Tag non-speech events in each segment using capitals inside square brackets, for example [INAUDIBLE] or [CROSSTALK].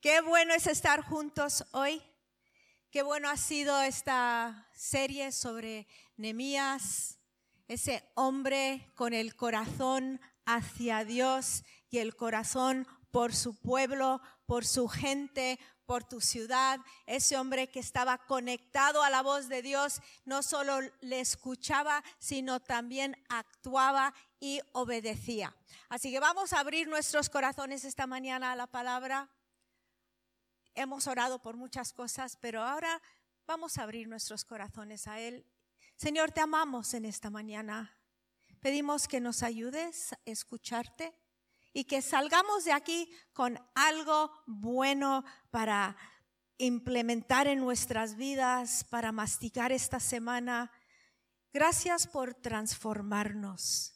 Qué bueno es estar juntos hoy. Qué bueno ha sido esta serie sobre Nemías, ese hombre con el corazón hacia Dios y el corazón por su pueblo, por su gente, por tu ciudad, ese hombre que estaba conectado a la voz de Dios, no solo le escuchaba, sino también actuaba y obedecía. Así que vamos a abrir nuestros corazones esta mañana a la palabra. Hemos orado por muchas cosas, pero ahora vamos a abrir nuestros corazones a Él. Señor, te amamos en esta mañana. Pedimos que nos ayudes a escucharte y que salgamos de aquí con algo bueno para implementar en nuestras vidas, para masticar esta semana. Gracias por transformarnos.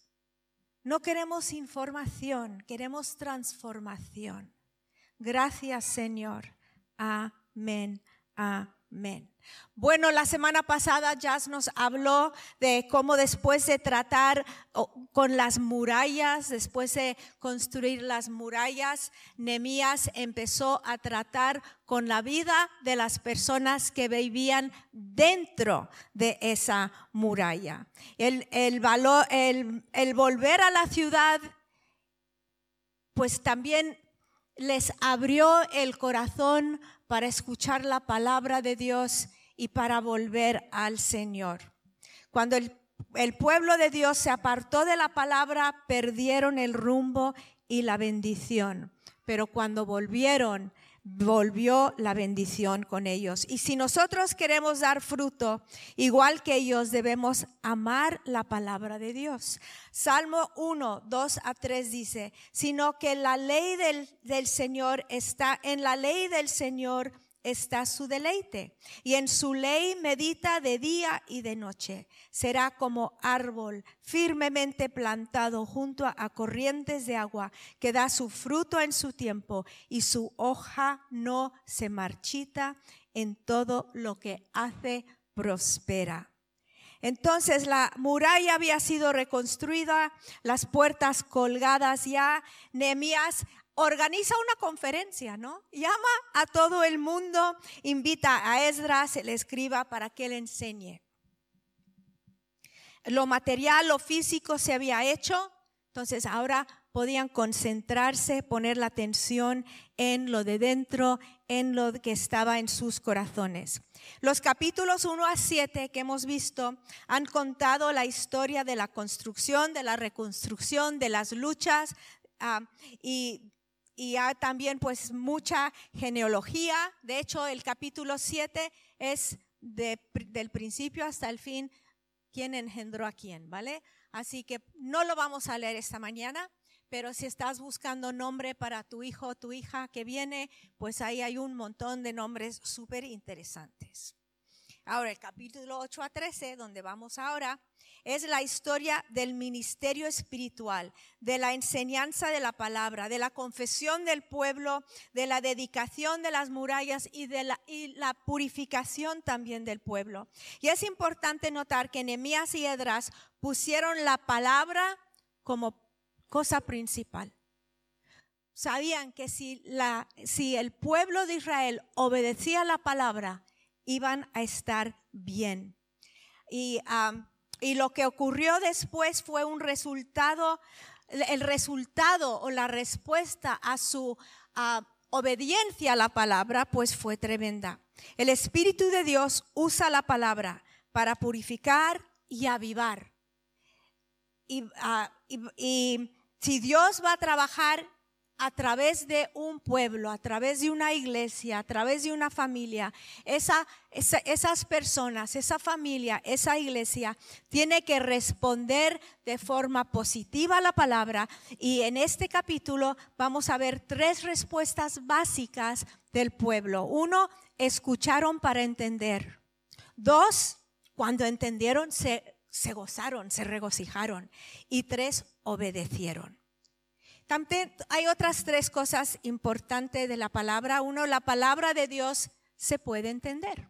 No queremos información, queremos transformación. Gracias Señor. Amén. Amén. Bueno, la semana pasada Jazz nos habló de cómo después de tratar con las murallas, después de construir las murallas, Nemías empezó a tratar con la vida de las personas que vivían dentro de esa muralla. El, valor, el, el volver a la ciudad, pues también les abrió el corazón para escuchar la palabra de Dios y para volver al Señor. Cuando el, pueblo de Dios se apartó de la palabra, perdieron el rumbo y la bendición. Pero cuando volvieron, volvió la bendición con ellos. Y si nosotros queremos dar fruto, igual que ellos, debemos amar la palabra de Dios. Salmo 1, 2 a 3 dice, sino que la ley del, del Señor está en la ley del Señor está su deleite, y en su ley medita de día y de noche. Será como árbol firmemente plantado junto a, corrientes de agua, que da su fruto en su tiempo, y su hoja no se marchita, en todo lo que hace prospera. Entonces la muralla había sido reconstruida, las puertas colgadas ya. Nehemías organiza una conferencia, ¿no? Llama a todo el mundo, invita a Esdras, el escriba, para que le enseñe. Lo material, lo físico se había hecho, entonces ahora podían concentrarse, poner la atención en lo de dentro, en lo que estaba en sus corazones. Los capítulos 1 a 7 que hemos visto han contado la historia de la construcción, de la reconstrucción, de las luchas ah, y y también pues mucha genealogía. De hecho, el capítulo 7 es del principio hasta el fin quién engendró a quién, ¿vale? Así que no lo vamos a leer esta mañana, pero si estás buscando nombre para tu hijo o tu hija que viene, pues ahí hay un montón de nombres súper interesantes. Ahora, el capítulo 8 a 13, donde vamos ahora, es la historia del ministerio espiritual, de la enseñanza de la palabra, de la confesión del pueblo, de la dedicación de las murallas y de la, purificación también del pueblo. Y es importante notar que Nehemías y Edras pusieron la palabra como cosa principal. Sabían que si el pueblo de Israel obedecía la palabra, iban a estar bien. Y y lo que ocurrió después fue un resultado, el resultado o la respuesta a su obediencia a la palabra, pues fue tremenda. El Espíritu de Dios usa la palabra para purificar y avivar. y ah, si Dios va a trabajar a través de un pueblo, a través de una iglesia, a través de una familia, esa, esas personas, esa familia, esa iglesia tiene que responder de forma positiva a la palabra. Y en este capítulo vamos a ver tres respuestas básicas del pueblo. Uno, escucharon para entender. Dos, cuando entendieron, se, se gozaron, se regocijaron. Y tres, obedecieron. También hay otras tres cosas importantes de la palabra. Uno, la palabra de Dios se puede entender.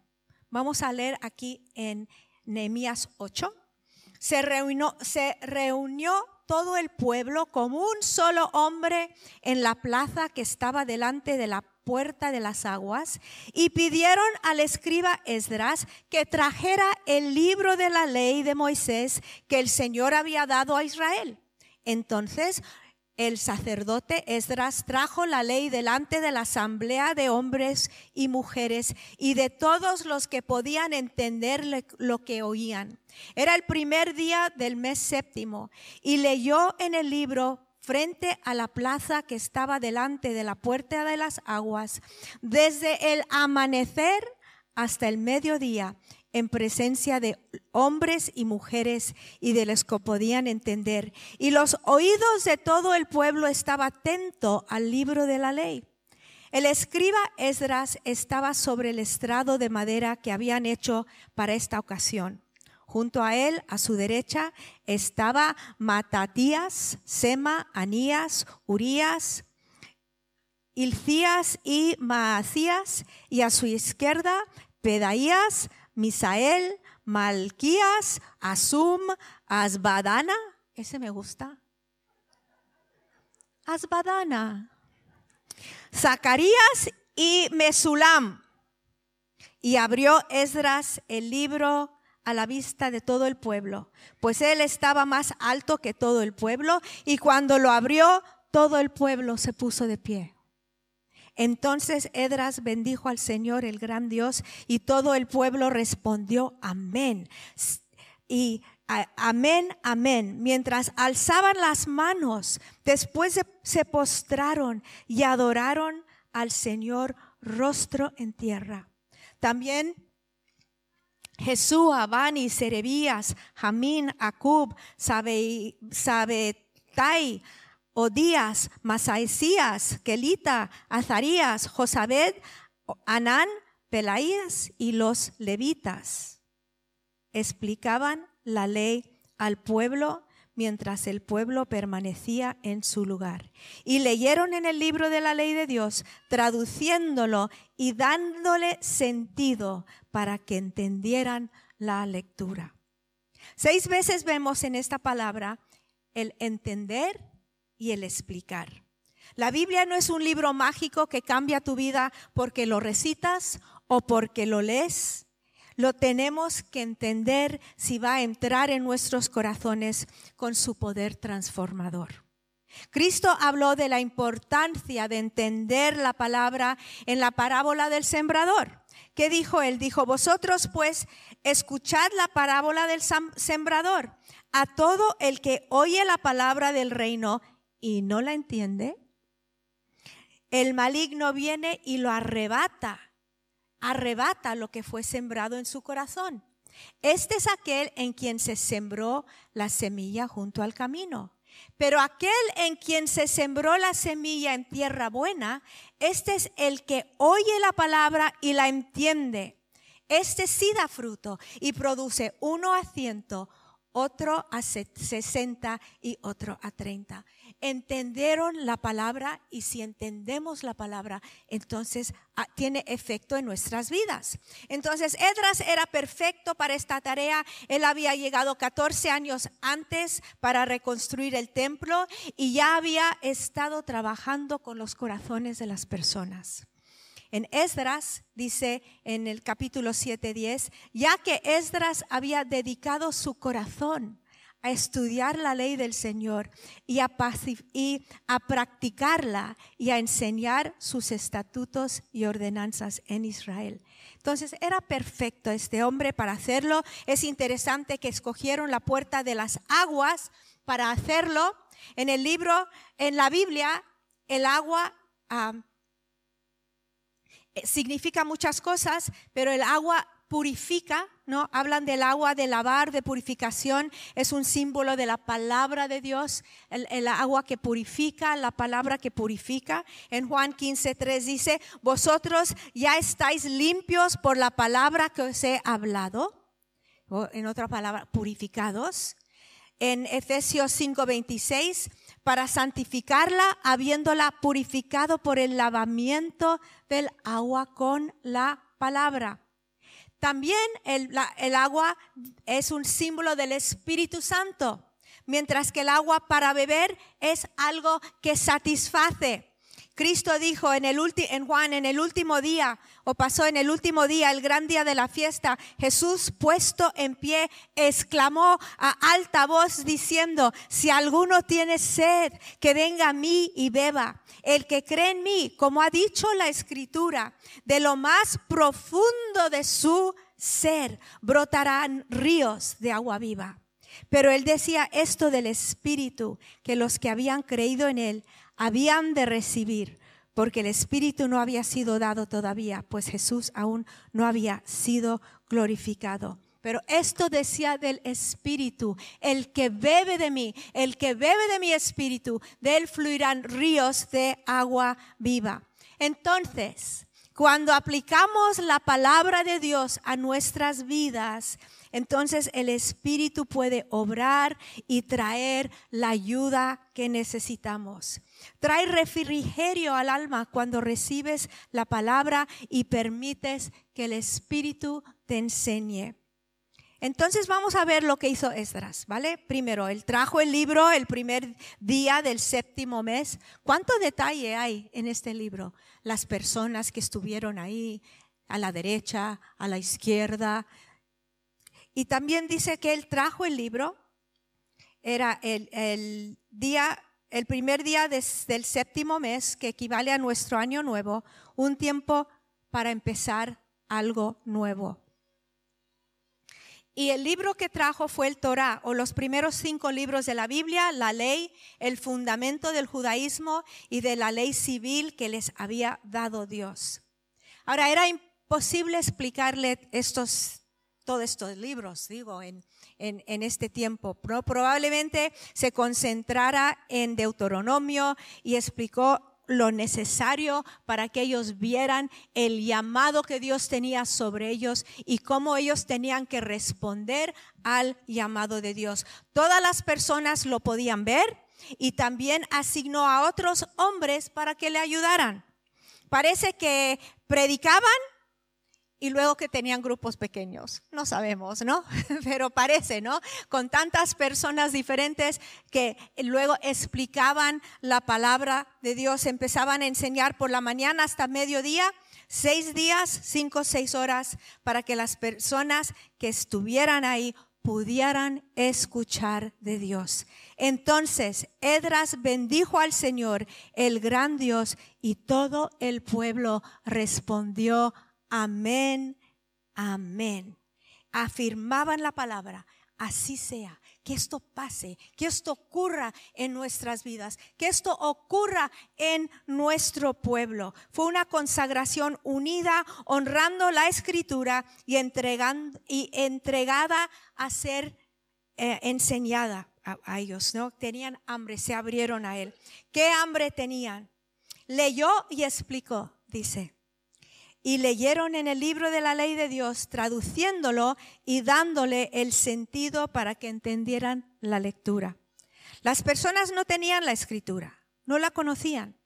Vamos a leer aquí en Nehemías 8. Se reunió, se reunió todo el pueblo como un solo hombre en la plaza que estaba delante de la puerta de las aguas y pidieron al escriba Esdras que trajera el libro de la ley de Moisés que el Señor había dado a Israel. Entonces el sacerdote Esdras trajo la ley delante de la asamblea de hombres y mujeres y de todos los que podían entender lo que oían. Era el primer día del mes séptimo y leyó en el libro frente a la plaza que estaba delante de la puerta de las aguas, desde el amanecer hasta el mediodía, en presencia de hombres y mujeres y de los que podían entender. Y los oídos de todo el pueblo estaban atentos al libro de la ley. El escriba Esdras estaba sobre el estrado de madera que habían hecho para esta ocasión. Junto a él, a su derecha, estaba Matatías, Sema, Anías, Urías, Ilcías y Maacías, y a su izquierda, Pedaías, Misael, Malquías, Asum, Asbadana. Ese me gusta. Asbadana. Zacarías y Mesulam. Y abrió Esdras el libro a la vista de todo el pueblo, pues él estaba más alto que todo el pueblo, y cuando lo abrió, todo el pueblo se puso de pie. Entonces Edras bendijo al Señor, el gran Dios, y todo el pueblo respondió amén. Y amén, amén. Mientras alzaban las manos, después se postraron y adoraron al Señor rostro en tierra. También Jesús, Abani, Serebías, Jamín, Acub, Sabetai, Odías, Masaesías, Kelita, Azarías, Josabed, Anán, Pelaías y los levitas explicaban la ley al pueblo mientras el pueblo permanecía en su lugar. Y leyeron en el libro de la ley de Dios, traduciéndolo y dándole sentido para que entendieran la lectura. Seis veces vemos en esta palabra el entender y el explicar. La Biblia no es un libro mágico que cambia tu vida porque lo recitas o porque lo lees. Lo tenemos que entender si va a entrar en nuestros corazones con su poder transformador. Cristo habló de la importancia de entender la palabra en la parábola del sembrador. ¿Qué dijo él? Dijo, vosotros pues escuchad la parábola del sembrador. A todo el que oye la palabra del reino y no la entiende, el maligno viene y lo arrebata, arrebata lo que fue sembrado en su corazón. Este es aquel en quien se sembró la semilla junto al camino. Pero aquel en quien se sembró la semilla en tierra buena, este es el que oye la palabra y la entiende. Este sí da fruto y produce uno a ciento, otro a sesenta y otro a treinta entendieron la palabra y si entendemos la palabra, entonces ah, tiene efecto en nuestras vidas. Entonces, Edras era perfecto para esta tarea. Él había llegado 14 años antes para reconstruir el templo y ya había estado trabajando con los corazones de las personas. En Esdras dice en el capítulo 7:10, ya que Esdras había dedicado su corazón a estudiar la ley del Señor y a, y a practicarla y a enseñar sus estatutos y ordenanzas en Israel. Entonces era perfecto este hombre para hacerlo. Es interesante que escogieron la puerta de las aguas para hacerlo. En el libro, en la Biblia, el agua ah, significa muchas cosas, pero el agua purifica, ¿no? Hablan del agua de lavar, de purificación, es un símbolo de la palabra de Dios, el, agua que purifica, la palabra que purifica. En Juan 15, 3 dice, vosotros ya estáis limpios por la palabra que os he hablado, o en otra palabra, purificados. En Efesios 5, 26, para santificarla, habiéndola purificado por el lavamiento del agua con la palabra también el, agua es un símbolo del Espíritu Santo, mientras que el agua para beber es algo que satisface, Cristo dijo en, el en Juan, en el último día, o pasó en el último día, el gran día de la fiesta, Jesús puesto en pie, exclamó a alta voz diciendo, si alguno tiene sed, que venga a mí y beba. El que cree en mí, como ha dicho la escritura, de lo más profundo de su ser brotarán ríos de agua viva. Pero él decía esto del Espíritu, que los que habían creído en él habían de recibir, porque el Espíritu no había sido dado todavía, pues Jesús aún no había sido glorificado. Pero esto decía del Espíritu, el que bebe de mí, el que bebe de mi Espíritu, de él fluirán ríos de agua viva. Entonces, cuando aplicamos la palabra de Dios a nuestras vidas, entonces el Espíritu puede obrar y traer la ayuda que necesitamos. Trae refrigerio al alma cuando recibes la palabra y permites que el Espíritu te enseñe. Entonces vamos a ver lo que hizo Esdras, ¿vale? Primero, él trajo el libro el primer día del séptimo mes. ¿Cuánto detalle hay en este libro? Las personas que estuvieron ahí, a la derecha, a la izquierda, y también dice que él trajo el libro, era el, día, el primer día del séptimo mes, que equivale a nuestro año nuevo, un tiempo para empezar algo nuevo. Y el libro que trajo fue el Torah, o los primeros cinco libros de la Biblia, la ley, el fundamento del judaísmo y de la ley civil que les había dado Dios. Ahora, era imposible explicarle estos todos estos libros, digo, en, en, este tiempo. Probablemente se concentrara en Deuteronomio y explicó lo necesario para que ellos vieran el llamado que Dios tenía sobre ellos y cómo ellos tenían que responder al llamado de Dios. Todas las personas lo podían ver y también asignó a otros hombres para que le ayudaran. Parece que predicaban y luego que tenían grupos pequeños. No sabemos, ¿no? [LAUGHS] Pero parece, ¿no? Con tantas personas diferentes que luego explicaban la palabra de Dios, empezaban a enseñar por la mañana hasta mediodía, seis días, cinco, seis horas, para que las personas que estuvieran ahí pudieran escuchar de Dios. Entonces Edras bendijo al Señor, el gran Dios, y todo el pueblo respondió Amén, amén. Afirmaban la palabra, así sea, que esto pase, que esto ocurra en nuestras vidas, que esto ocurra en nuestro pueblo. Fue una consagración unida, honrando la escritura y, entregada a ser eh, enseñada a, a ellos. ¿no? Tenían hambre, se abrieron a él. ¿Qué hambre tenían? Leyó y explicó, dice y leyeron en el libro de la ley de Dios, traduciéndolo y dándole el sentido para que entendieran la lectura. Las personas no tenían la escritura, no la conocían.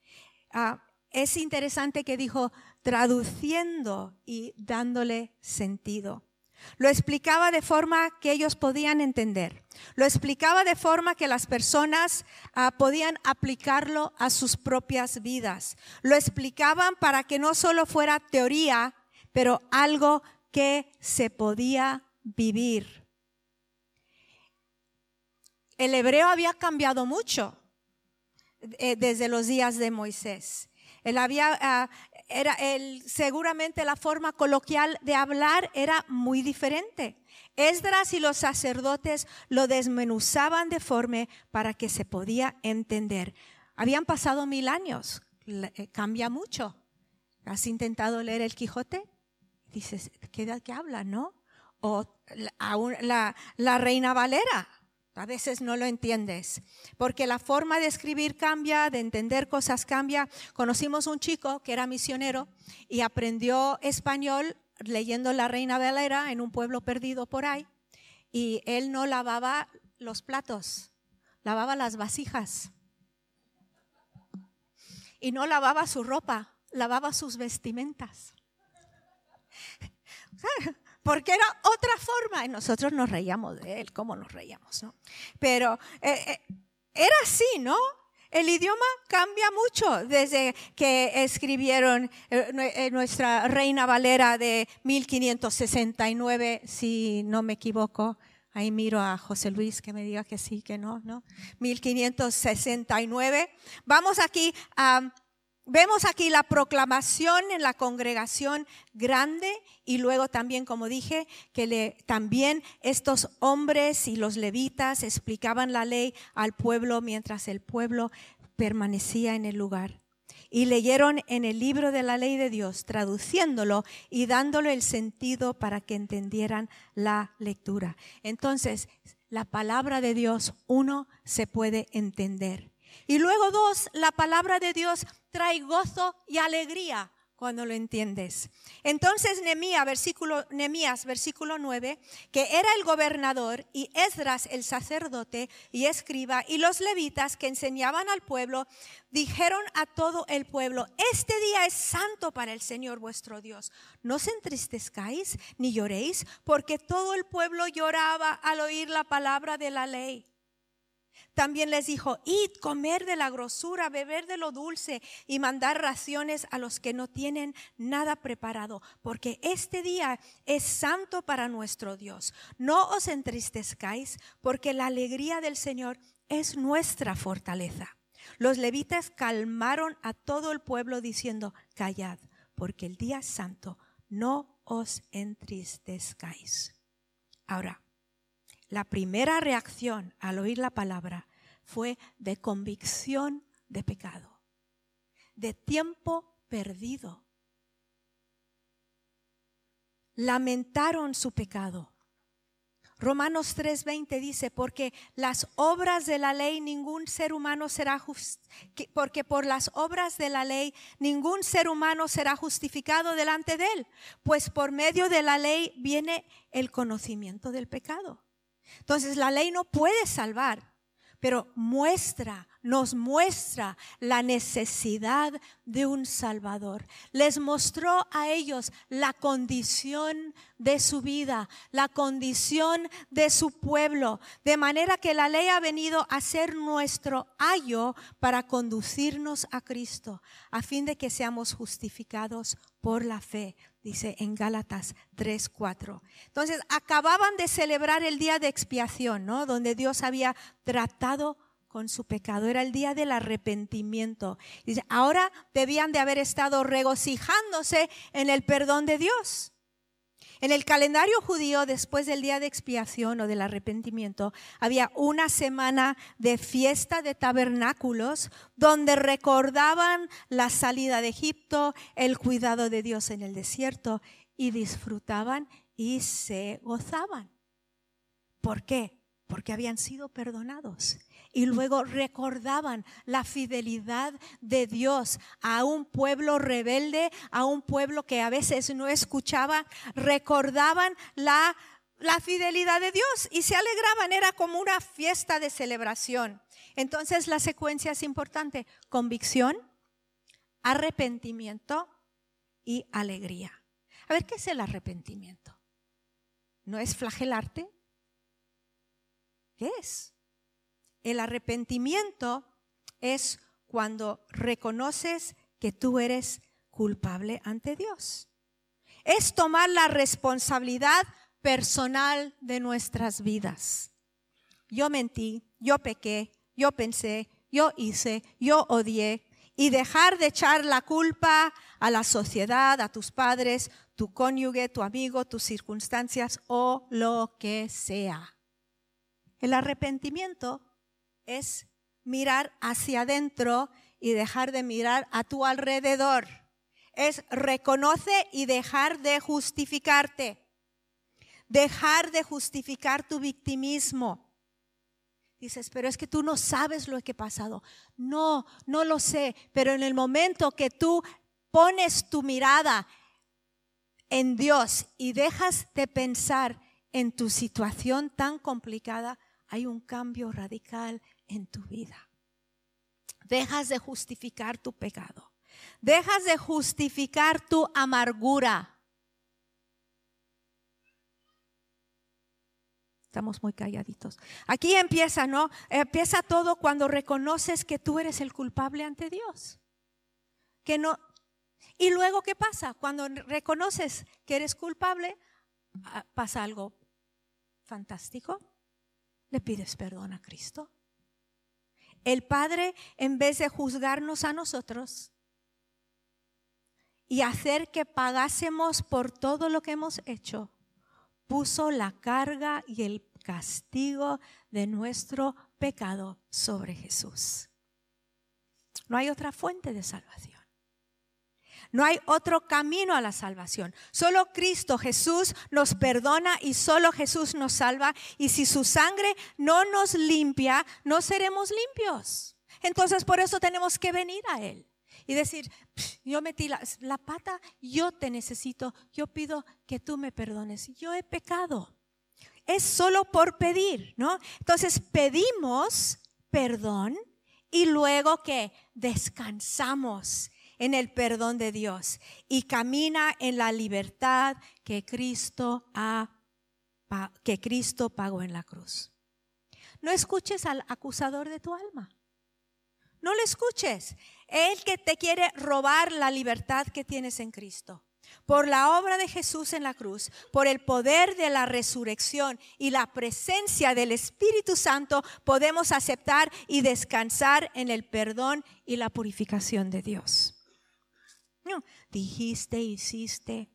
Ah, es interesante que dijo traduciendo y dándole sentido. Lo explicaba de forma que ellos podían entender. Lo explicaba de forma que las personas ah, podían aplicarlo a sus propias vidas. Lo explicaban para que no solo fuera teoría, pero algo que se podía vivir. El hebreo había cambiado mucho eh, desde los días de Moisés. Él había, ah, era el, seguramente la forma coloquial de hablar era muy diferente. Esdras y los sacerdotes lo desmenuzaban de forma para que se podía entender. Habían pasado mil años, eh, cambia mucho. ¿Has intentado leer el Quijote? Dices, ¿qué, qué habla, no? O la, la Reina Valera, a veces no lo entiendes, porque la forma de escribir cambia, de entender cosas cambia. Conocimos un chico que era misionero y aprendió español leyendo La Reina Valera en un pueblo perdido por ahí y él no lavaba los platos, lavaba las vasijas. Y no lavaba su ropa, lavaba sus vestimentas. [LAUGHS] porque era otra forma. Y nosotros nos reíamos de él, ¿cómo nos reíamos? Pero eh, eh, era así, ¿no? El idioma cambia mucho desde que escribieron eh, nuestra Reina Valera de 1569, si no me equivoco. Ahí miro a José Luis que me diga que sí, que no, ¿no? 1569. Vamos aquí a Vemos aquí la proclamación en la congregación grande y luego también, como dije, que le, también estos hombres y los levitas explicaban la ley al pueblo mientras el pueblo permanecía en el lugar. Y leyeron en el libro de la ley de Dios, traduciéndolo y dándole el sentido para que entendieran la lectura. Entonces, la palabra de Dios, uno, se puede entender. Y luego dos, la palabra de Dios trae gozo y alegría cuando lo entiendes. Entonces Nehemías, versículo, versículo 9, que era el gobernador y Esdras el sacerdote y escriba y los levitas que enseñaban al pueblo, dijeron a todo el pueblo, este día es santo para el Señor vuestro Dios. No os entristezcáis ni lloréis, porque todo el pueblo lloraba al oír la palabra de la ley. También les dijo, id, comer de la grosura, beber de lo dulce y mandar raciones a los que no tienen nada preparado, porque este día es santo para nuestro Dios. No os entristezcáis, porque la alegría del Señor es nuestra fortaleza. Los levitas calmaron a todo el pueblo diciendo, callad, porque el día santo, no os entristezcáis. Ahora, la primera reacción al oír la palabra fue de convicción de pecado, de tiempo perdido. Lamentaron su pecado. Romanos 3:20 dice, porque las obras de la ley ningún ser humano será porque por las obras de la ley ningún ser humano será justificado delante de él, pues por medio de la ley viene el conocimiento del pecado. Entonces la ley no puede salvar, pero muestra, nos muestra la necesidad de un Salvador. Les mostró a ellos la condición de su vida, la condición de su pueblo, de manera que la ley ha venido a ser nuestro ayo para conducirnos a Cristo, a fin de que seamos justificados por la fe dice en Gálatas 3, 4. Entonces, acababan de celebrar el día de expiación, ¿no? Donde Dios había tratado con su pecado. Era el día del arrepentimiento. Dice, ahora debían de haber estado regocijándose en el perdón de Dios. En el calendario judío, después del día de expiación o del arrepentimiento, había una semana de fiesta de tabernáculos donde recordaban la salida de Egipto, el cuidado de Dios en el desierto y disfrutaban y se gozaban. ¿Por qué? Porque habían sido perdonados y luego recordaban la fidelidad de Dios a un pueblo rebelde, a un pueblo que a veces no escuchaba, recordaban la, la fidelidad de Dios y se alegraban, era como una fiesta de celebración. Entonces la secuencia es importante, convicción, arrepentimiento y alegría. A ver, ¿qué es el arrepentimiento? ¿No es flagelarte? ¿Qué es? El arrepentimiento es cuando reconoces que tú eres culpable ante Dios. Es tomar la responsabilidad personal de nuestras vidas. Yo mentí, yo pequé, yo pensé, yo hice, yo odié y dejar de echar la culpa a la sociedad, a tus padres, tu cónyuge, tu amigo, tus circunstancias o lo que sea. El arrepentimiento es mirar hacia adentro y dejar de mirar a tu alrededor. Es reconoce y dejar de justificarte. Dejar de justificar tu victimismo. Dices, pero es que tú no sabes lo que ha pasado. No, no lo sé, pero en el momento que tú pones tu mirada en Dios y dejas de pensar en tu situación tan complicada, hay un cambio radical en tu vida. Dejas de justificar tu pecado. Dejas de justificar tu amargura. Estamos muy calladitos. Aquí empieza, ¿no? Empieza todo cuando reconoces que tú eres el culpable ante Dios. Que no. Y luego, ¿qué pasa? Cuando reconoces que eres culpable, ah, pasa algo fantástico. Le pides perdón a Cristo. El Padre, en vez de juzgarnos a nosotros y hacer que pagásemos por todo lo que hemos hecho, puso la carga y el castigo de nuestro pecado sobre Jesús. No hay otra fuente de salvación. No hay otro camino a la salvación. Solo Cristo Jesús nos perdona y solo Jesús nos salva. Y si su sangre no nos limpia, no seremos limpios. Entonces por eso tenemos que venir a Él y decir, yo metí la, pata, yo te necesito, yo pido que tú me perdones, yo he pecado. Es solo por pedir, ¿no? Entonces pedimos perdón y luego que descansamos en el perdón de Dios y camina en la libertad que Cristo ha que Cristo pagó en la cruz. No escuches al acusador de tu alma. No le escuches. Él que te quiere robar la libertad que tienes en Cristo. Por la obra de Jesús en la cruz, por el poder de la resurrección y la presencia del Espíritu Santo, podemos aceptar y descansar en el perdón y la purificación de Dios. Dijiste, hiciste.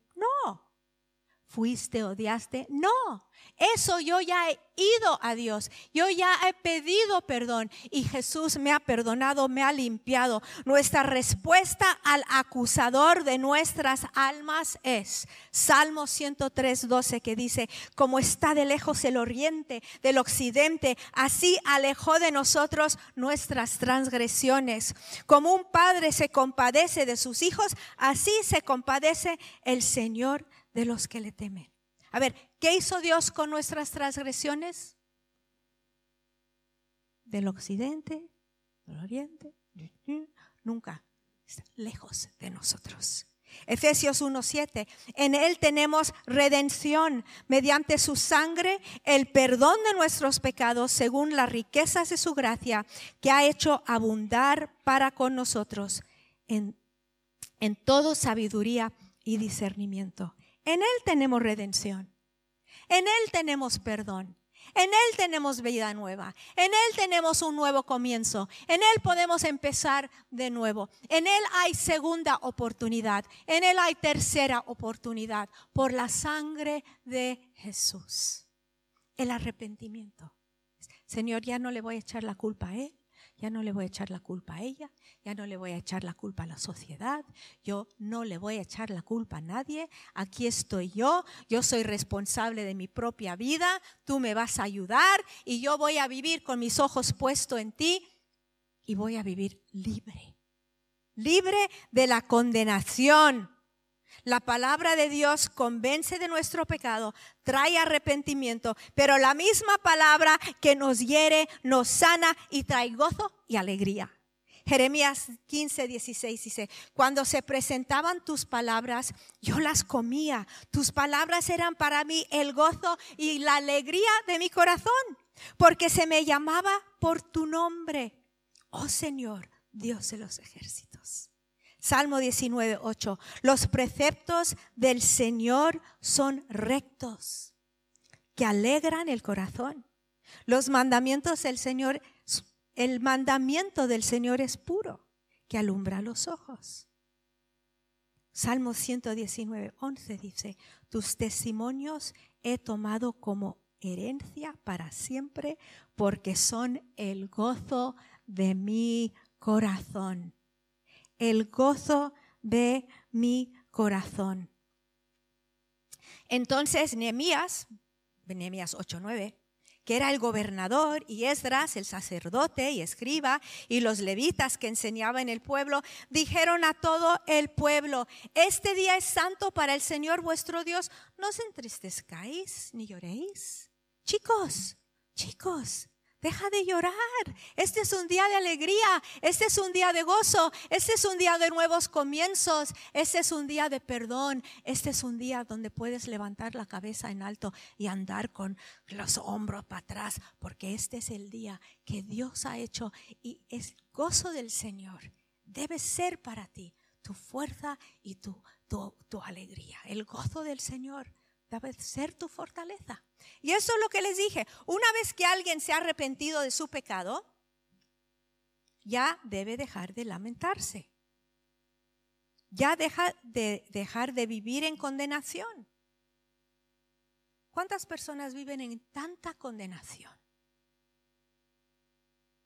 Fuiste, odiaste. No. Eso yo ya he ido a Dios. Yo ya he pedido perdón y Jesús me ha perdonado, me ha limpiado. Nuestra respuesta al acusador de nuestras almas es Salmo 103, 12 que dice, como está de lejos el oriente del occidente, así alejó de nosotros nuestras transgresiones. Como un padre se compadece de sus hijos, así se compadece el Señor de los que le temen. A ver, ¿qué hizo Dios con nuestras transgresiones? Del occidente, del oriente, nunca, lejos de nosotros. Efesios 1:7. En Él tenemos redención mediante su sangre, el perdón de nuestros pecados según las riquezas de su gracia que ha hecho abundar para con nosotros en, en todo sabiduría y discernimiento. En Él tenemos redención. En Él tenemos perdón. En Él tenemos vida nueva. En Él tenemos un nuevo comienzo. En Él podemos empezar de nuevo. En Él hay segunda oportunidad. En Él hay tercera oportunidad por la sangre de Jesús. El arrepentimiento. Señor, ya no le voy a echar la culpa a Él. Ya no le voy a echar la culpa a ella, ya no le voy a echar la culpa a la sociedad, yo no le voy a echar la culpa a nadie, aquí estoy yo, yo soy responsable de mi propia vida, tú me vas a ayudar y yo voy a vivir con mis ojos puestos en ti y voy a vivir libre, libre de la condenación la palabra de Dios convence de nuestro pecado, trae arrepentimiento, pero la misma palabra que nos hiere, nos sana y trae gozo y alegría. Jeremías 15, 16 dice, cuando se presentaban tus palabras, yo las comía. Tus palabras eran para mí el gozo y la alegría de mi corazón, porque se me llamaba por tu nombre, oh Señor, Dios de los ejércitos. Salmo 19, 8. Los preceptos del Señor son rectos, que alegran el corazón. Los mandamientos del Señor, el mandamiento del Señor es puro, que alumbra los ojos. Salmo 119, 11 dice, tus testimonios he tomado como herencia para siempre, porque son el gozo de mi corazón el gozo de mi corazón. Entonces Nehemías, Nehemías 8:9, que era el gobernador, y Esdras, el sacerdote y escriba, y los levitas que enseñaban en el pueblo, dijeron a todo el pueblo, este día es santo para el Señor vuestro Dios, no os entristezcáis ni lloréis. Chicos, chicos, Deja de llorar. Este es un día de alegría. Este es un día de gozo. Este es un día de nuevos comienzos. Este es un día de perdón. Este es un día donde puedes levantar la cabeza en alto y andar con los hombros para atrás. Porque este es el día que Dios ha hecho y es gozo del Señor. Debe ser para ti tu fuerza y tu, tu, tu alegría. El gozo del Señor debe ser tu fortaleza. Y eso es lo que les dije. Una vez que alguien se ha arrepentido de su pecado, ya debe dejar de lamentarse. Ya deja de dejar de vivir en condenación. ¿Cuántas personas viven en tanta condenación?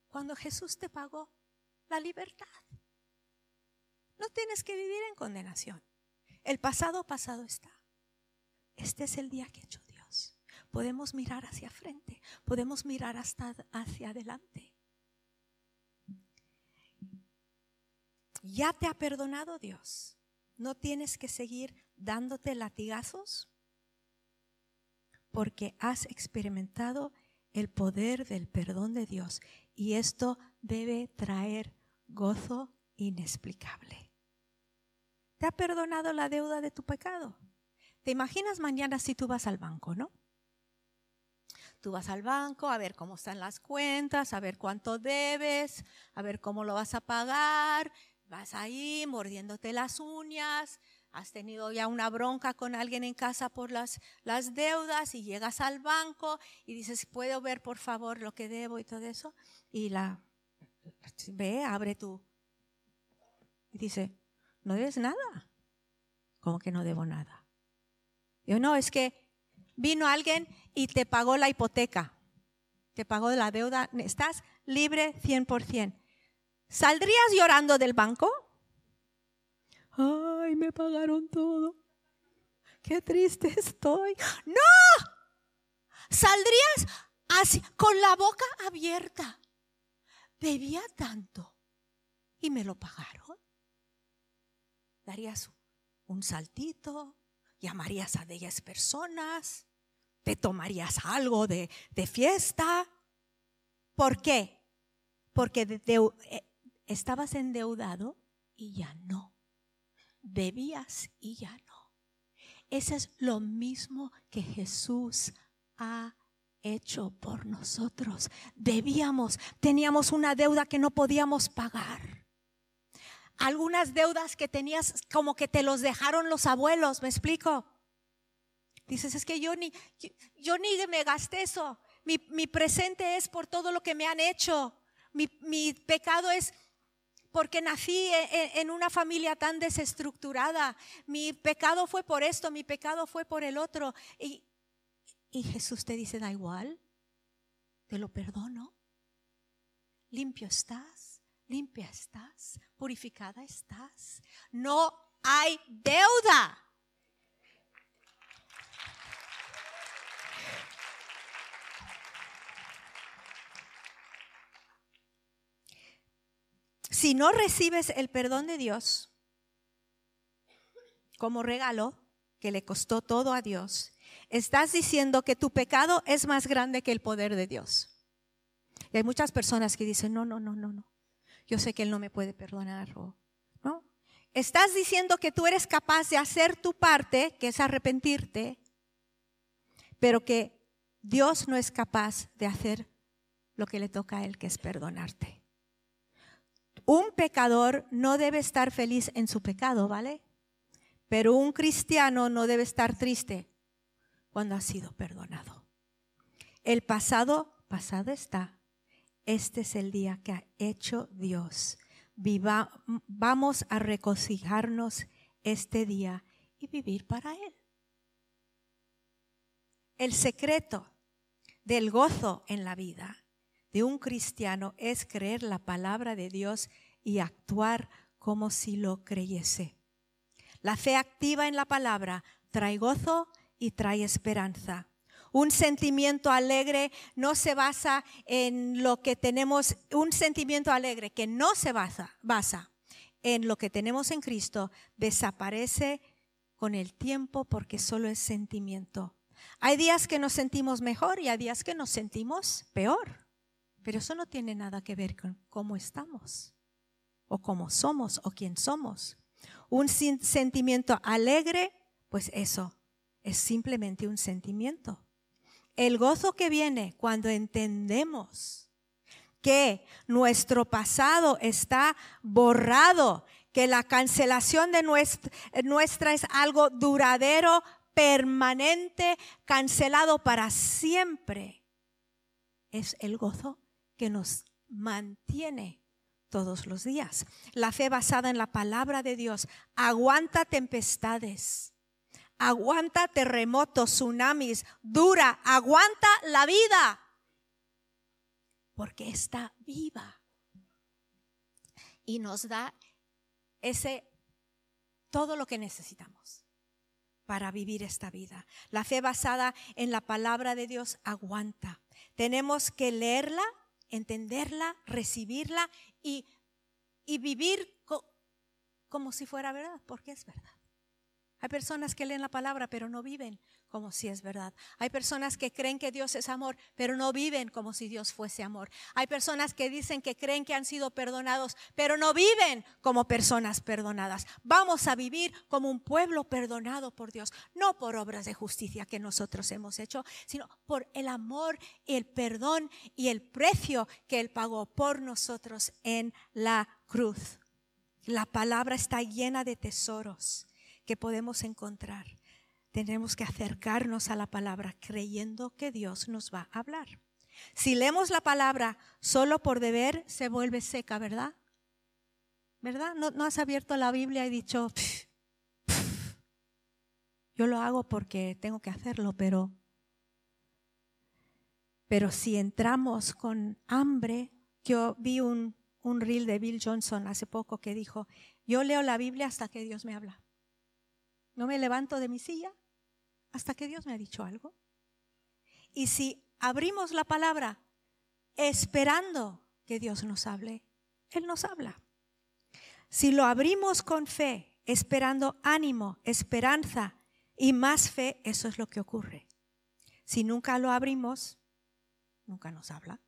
Cuando Jesús te pagó la libertad. No tienes que vivir en condenación. El pasado pasado está. Este es el día que ha hecho Dios. Podemos mirar hacia frente, podemos mirar hasta hacia adelante. Ya te ha perdonado Dios. No tienes que seguir dándote latigazos porque has experimentado el poder del perdón de Dios y esto debe traer gozo inexplicable. ¿Te ha perdonado la deuda de tu pecado? ¿Te imaginas mañana si tú vas al banco, no? Tú vas al banco a ver cómo están las cuentas, a ver cuánto debes, a ver cómo lo vas a pagar. Vas ahí mordiéndote las uñas, has tenido ya una bronca con alguien en casa por las, deudas y llegas al banco y dices, ¿puedo ver por favor lo que debo y todo eso? Y la ve, abre tú y dice, no debes nada. ¿Cómo que no debo nada? Yo no, es que vino alguien y te pagó la hipoteca, te pagó la deuda, estás libre 100%. ¿Saldrías llorando del banco? Ay, me pagaron todo. Qué triste estoy. No, saldrías así, con la boca abierta. Debía tanto y me lo pagaron. Darías un saltito, llamarías a 10 personas, te tomarías algo de, fiesta. ¿Por qué? Porque eh, estabas endeudado y ya no. Debías y ya no. Eso es lo mismo que Jesús ha hecho por nosotros. Debíamos, teníamos una deuda que no podíamos pagar algunas deudas que tenías como que te los dejaron los abuelos, ¿me explico? Dices, es que yo ni, yo, ni me gasté eso. Mi, mi, presente es por todo lo que me han hecho. Mi, mi pecado es porque nací en, en, una familia tan desestructurada. Mi pecado fue por esto, mi pecado fue por el otro. Y, y Jesús te dice, da igual, te lo perdono. Limpio estás limpia estás, purificada estás. No hay deuda. Si no recibes el perdón de Dios como regalo que le costó todo a Dios, estás diciendo que tu pecado es más grande que el poder de Dios. Y hay muchas personas que dicen, no, no, no, no, no yo sé que Él no me puede perdonar. ¿no? Estás diciendo que tú eres capaz de hacer tu parte, que es arrepentirte, pero que Dios no es capaz de hacer lo que le toca a Él, que es perdonarte. Un pecador no debe estar feliz en su pecado, ¿vale? Pero un cristiano no debe estar triste cuando ha sido perdonado. El pasado, pasado está este es el día que ha hecho Dios. Viva, vamos a regocijarnos este día y vivir para Él. El secreto del gozo en la vida de un cristiano es creer la palabra de Dios y actuar como si lo creyese. La fe activa en la palabra trae gozo y trae esperanza. Un sentimiento alegre no se basa en lo que tenemos, un sentimiento alegre que no se basa, basa en lo que tenemos en Cristo, desaparece con el tiempo porque solo es sentimiento. Hay días que nos sentimos mejor y hay días que nos sentimos peor. Pero eso no tiene nada que ver con cómo estamos, o cómo somos, o quién somos. Un sentimiento alegre, pues eso es simplemente un sentimiento. El gozo que viene cuando entendemos que nuestro pasado está borrado, que la cancelación de nuestra, es algo duradero, permanente, cancelado para siempre, es el gozo que nos mantiene todos los días. La fe basada en la palabra de Dios aguanta tempestades, aguanta terremotos, tsunamis, dura, aguanta la vida, porque está viva y nos da ese todo lo que necesitamos para vivir esta vida. La fe basada en la palabra de Dios aguanta. Tenemos que leerla, entenderla, recibirla y, y vivir como si fuera verdad, porque es verdad. Hay personas que leen la palabra pero no viven como si es verdad. Hay personas que creen que Dios es amor pero no viven como si Dios fuese amor. Hay personas que dicen que creen que han sido perdonados pero no viven como personas perdonadas. Vamos a vivir como un pueblo perdonado por Dios, no por obras de justicia que nosotros hemos hecho, sino por el amor, el perdón y el precio que Él pagó por nosotros en la cruz. La palabra está llena de tesoros que podemos encontrar. Tenemos que acercarnos a la palabra creyendo que Dios nos va a hablar. Si leemos la palabra solo por deber, se vuelve seca, ¿verdad? ¿Verdad? No, has abierto la Biblia y dicho, yo lo hago porque tengo que hacerlo, pero, pero si entramos con hambre, yo vi un, un reel de Bill Johnson hace poco que dijo, yo leo la Biblia hasta que Dios me habla. No me levanto de mi silla hasta que Dios me ha dicho algo. Y si abrimos la palabra esperando que Dios nos hable, Él nos habla. Si lo abrimos con fe, esperando ánimo, esperanza y más fe, eso es lo que ocurre. Si nunca lo abrimos, nunca nos habla.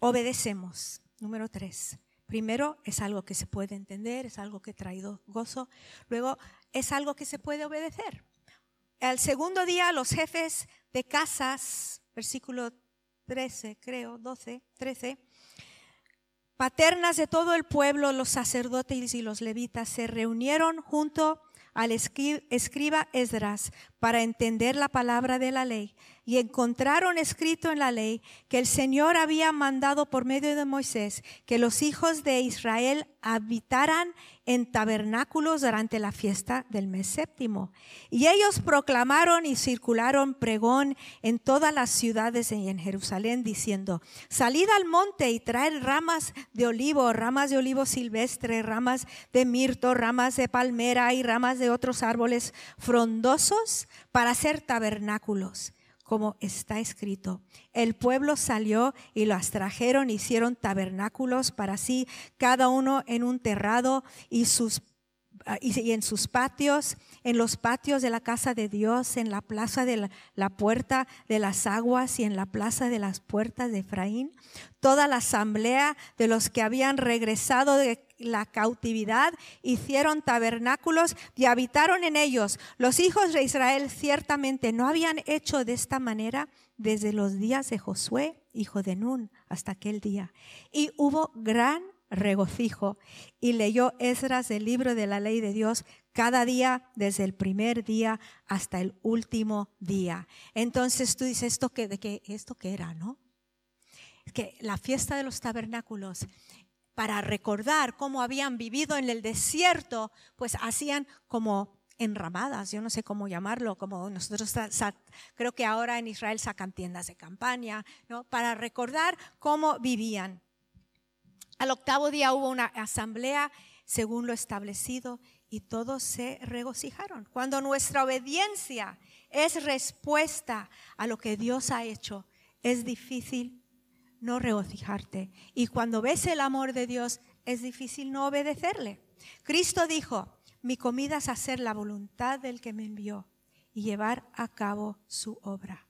Obedecemos. Número tres. Primero es algo que se puede entender, es algo que trae gozo. Luego es algo que se puede obedecer. Al segundo día los jefes de casas, versículo 13, creo, 12, 13, paternas de todo el pueblo, los sacerdotes y los levitas se reunieron junto al escriba Esdras para entender la palabra de la ley y encontraron escrito en la ley que el Señor había mandado por medio de Moisés que los hijos de Israel habitaran en tabernáculos durante la fiesta del mes séptimo. Y ellos proclamaron y circularon pregón en todas las ciudades y en Jerusalén diciendo, salid al monte y traed ramas de olivo, ramas de olivo silvestre, ramas de mirto, ramas de palmera y ramas de otros árboles frondosos para hacer tabernáculos como está escrito. El pueblo salió y las trajeron, hicieron tabernáculos para sí, cada uno en un terrado y sus Ah, y en sus patios, en los patios de la casa de Dios, en la plaza de la, puerta de las aguas y en la plaza de las puertas de Efraín, toda la asamblea de los que habían regresado de la cautividad hicieron tabernáculos y habitaron en ellos. Los hijos de Israel ciertamente no habían hecho de esta manera desde los días de Josué, hijo de Nun, hasta aquel día. Y hubo gran regocijo. Y leyó Esdras el libro de la ley de Dios cada día, desde el primer día hasta el último día. Entonces tú dices, ¿esto qué, de qué, esto qué era, no? Que la fiesta de los tabernáculos, para recordar cómo habían vivido en el desierto, pues hacían como enramadas, yo no sé cómo llamarlo, como nosotros creo que ahora en Israel sacan tiendas de campaña, ¿no? Para recordar cómo vivían. Al octavo día hubo una asamblea según lo establecido y todos se regocijaron. Cuando nuestra obediencia es respuesta a lo que Dios ha hecho, es difícil no regocijarte. Y cuando ves el amor de Dios, es difícil no obedecerle. Cristo dijo, mi comida es hacer la voluntad del que me envió y llevar a cabo su obra.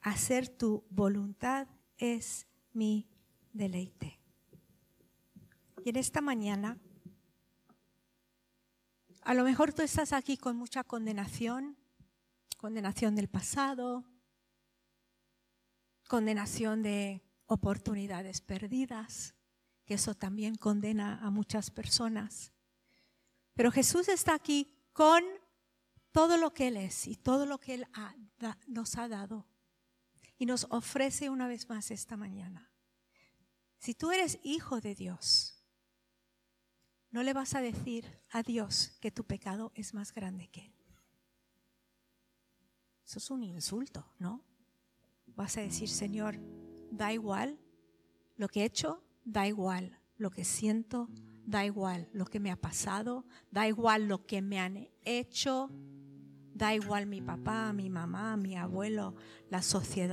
Hacer tu voluntad es mi deleite. Y en esta mañana, a lo mejor tú estás aquí con mucha condenación, condenación del pasado, condenación de oportunidades perdidas, que eso también condena a muchas personas. Pero Jesús está aquí con todo lo que Él es y todo lo que Él nos ha dado. Y nos ofrece una vez más esta mañana. Si tú eres hijo de Dios, no le vas a decir a Dios que tu pecado es más grande que Él. Eso es un insulto, ¿no? Vas a decir, Señor, da igual lo que he hecho, da igual lo que siento, da igual lo que me ha pasado, da igual lo que me han hecho, da igual mi papá, mi mamá, mi abuelo, la sociedad.